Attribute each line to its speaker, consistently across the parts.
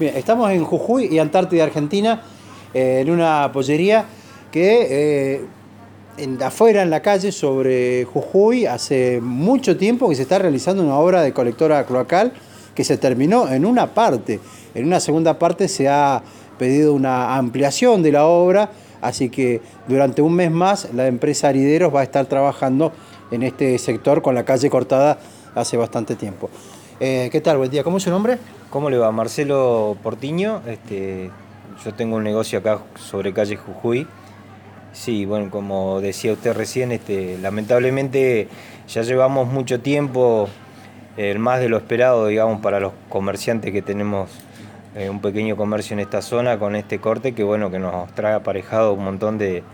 Speaker 1: Bien, estamos en Jujuy y Antártida, Argentina, eh, en una pollería que eh, afuera en la calle sobre Jujuy hace mucho tiempo que se está realizando una obra de colectora cloacal que se terminó en una parte. En una segunda parte se ha pedido una ampliación de la obra, así que durante un mes más la empresa Arideros va a estar trabajando en este sector con la calle cortada hace bastante tiempo. Eh, ¿Qué tal? Buen día. ¿Cómo es su nombre?
Speaker 2: ¿Cómo le va? Marcelo Portiño. Este, yo tengo un negocio acá sobre calle Jujuy. Sí, bueno, como decía usted recién, este, lamentablemente ya llevamos mucho tiempo, eh, más de lo esperado, digamos, para los comerciantes que tenemos eh, un pequeño comercio en esta zona con este corte que, bueno, que nos trae aparejado un montón de,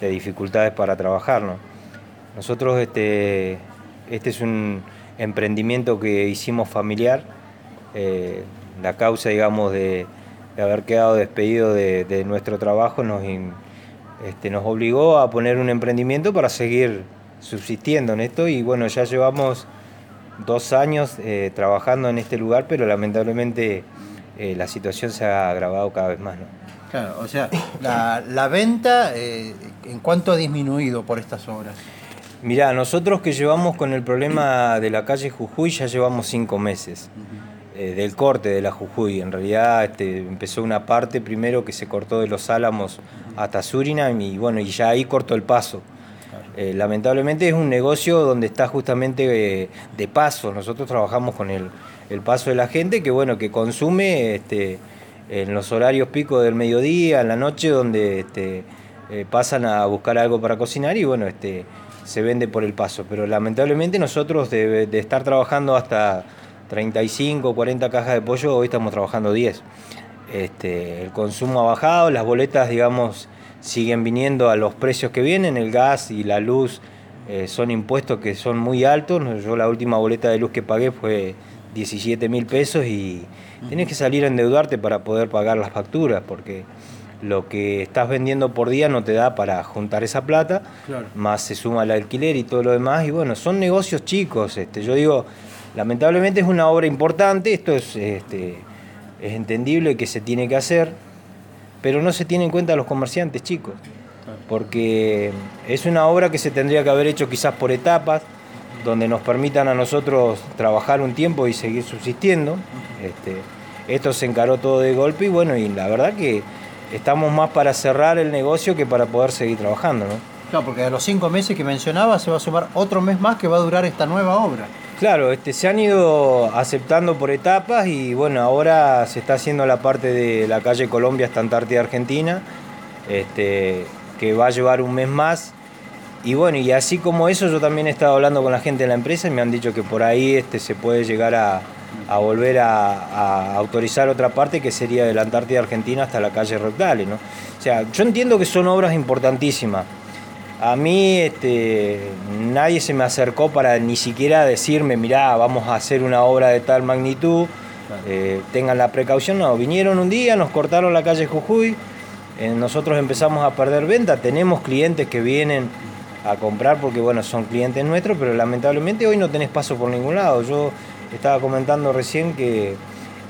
Speaker 2: dificultades para trabajar. Nosotros, este, este es un emprendimiento que hicimos familiar eh, la causa, digamos, de, haber quedado despedido de, nuestro trabajo nos, este, nos obligó a poner un emprendimiento para seguir subsistiendo en esto y bueno, ya llevamos dos años eh, trabajando en este lugar, pero lamentablemente eh, la situación se ha agravado cada vez más.
Speaker 1: Claro, o sea, la, venta, ¿en cuánto ha disminuido por estas obras?
Speaker 2: Mirá, nosotros que llevamos con el problema de la calle Jujuy ya llevamos cinco meses. Eh, del corte de la Jujuy. En realidad este, empezó una parte primero que se cortó de los Álamos hasta Surinam y bueno, y ya ahí cortó el paso. Eh, lamentablemente es un negocio donde está justamente eh, de paso. Nosotros trabajamos con el, paso de la gente que bueno, que consume este, en los horarios picos del mediodía, en la noche, donde este, pasan a buscar algo para cocinar y bueno, este, se vende por el paso. Pero lamentablemente nosotros de estar trabajando hasta 35, 40 cajas de pollo, hoy estamos trabajando 10. Este, el consumo ha bajado, las boletas, digamos, siguen viniendo a los precios que vienen, el gas y la luz eh, son impuestos que son muy altos. Yo la última boleta de luz que pagué fue 17 mil pesos y tienes que salir a endeudarte para poder pagar las facturas, porque lo que estás vendiendo por día no te da para juntar esa plata, más se suma el alquiler y todo lo demás, y bueno, son negocios chicos, este, yo digo, Lamentablemente es una obra importante, esto es, este, es entendible que se tiene que hacer, pero no se tiene en cuenta a los comerciantes chicos, porque es una obra que se tendría que haber hecho quizás por etapas, donde nos permitan a nosotros trabajar un tiempo y seguir subsistiendo. Este, esto se encaró todo de golpe y bueno, y la verdad que estamos más para cerrar el negocio que para poder seguir trabajando. ¿no?
Speaker 1: Claro, porque a los cinco meses que mencionaba se va a sumar otro mes más que va a durar esta nueva obra.
Speaker 2: Claro, este, se han ido aceptando por etapas y bueno, ahora se está haciendo la parte de la calle Colombia hasta Antártida Argentina, este, que va a llevar un mes más. Y bueno, y así como eso, yo también he estado hablando con la gente de la empresa y me han dicho que por ahí este, se puede llegar a, volver a, autorizar otra parte que sería de la Antártida Argentina hasta la calle Rectales. ¿no? O sea, yo entiendo que son obras importantísimas a mí este, nadie se me acercó para ni siquiera decirme, mirá, vamos a hacer una obra de tal magnitud, eh, tengan la precaución. No, vinieron un día, nos cortaron la calle Jujuy, eh, nosotros empezamos a perder venta, tenemos clientes que vienen a comprar porque bueno, son clientes nuestros, pero lamentablemente hoy no tenés paso por ningún lado. Yo estaba comentando recién que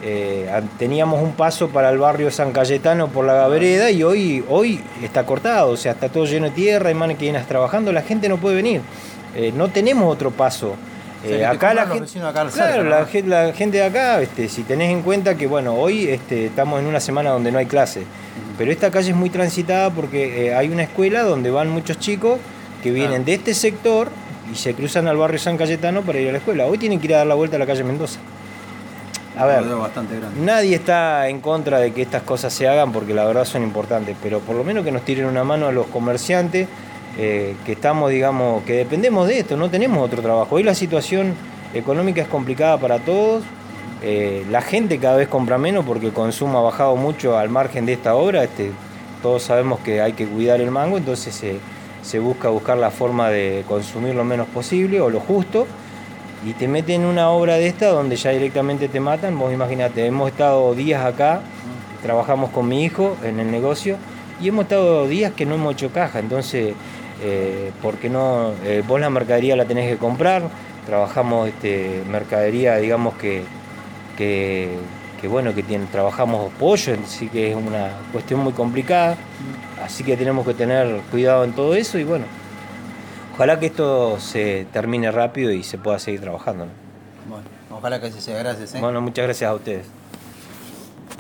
Speaker 2: eh, teníamos un paso para el barrio San Cayetano por la vereda y hoy, hoy está cortado, o sea, está todo lleno de tierra, hay máquinas trabajando, la gente no puede venir. Eh, no tenemos otro paso.
Speaker 1: Eh, acá, la gente,
Speaker 2: claro, la, gente de acá, este, si tenés en cuenta que bueno, hoy este, estamos en una semana donde no hay clase, pero esta calle es muy transitada porque hay una escuela donde van muchos chicos que vienen de este sector y se cruzan al barrio San Cayetano para ir a la escuela. Hoy tienen que ir a dar la vuelta a la calle Mendoza. A ver, nadie está en contra de que estas cosas se hagan porque la verdad son importantes, pero por lo menos que nos tiren una mano a los comerciantes eh, que estamos, digamos, que dependemos de esto, no tenemos otro trabajo. Hoy la situación económica es complicada para todos, eh, la gente cada vez compra menos porque el consumo ha bajado mucho al margen de esta obra, este, todos sabemos que hay que cuidar el mango, entonces se, se busca buscar la forma de consumir lo menos posible o lo justo y te meten en una obra de esta donde ya directamente te matan, vos imagínate, hemos estado días acá, trabajamos con mi hijo en el negocio y hemos estado días que no hemos hecho caja, entonces, eh, porque no, eh, vos la mercadería la tenés que comprar, trabajamos este, mercadería, digamos que, que, que bueno, que tiene, trabajamos pollo, así que es una cuestión muy complicada, así que tenemos que tener cuidado en todo eso y bueno, ojalá que esto se termine rápido y se pueda seguir trabajando.
Speaker 1: Bueno, ojalá que se sea, gracias. ¿eh?
Speaker 2: Bueno, muchas gracias a ustedes.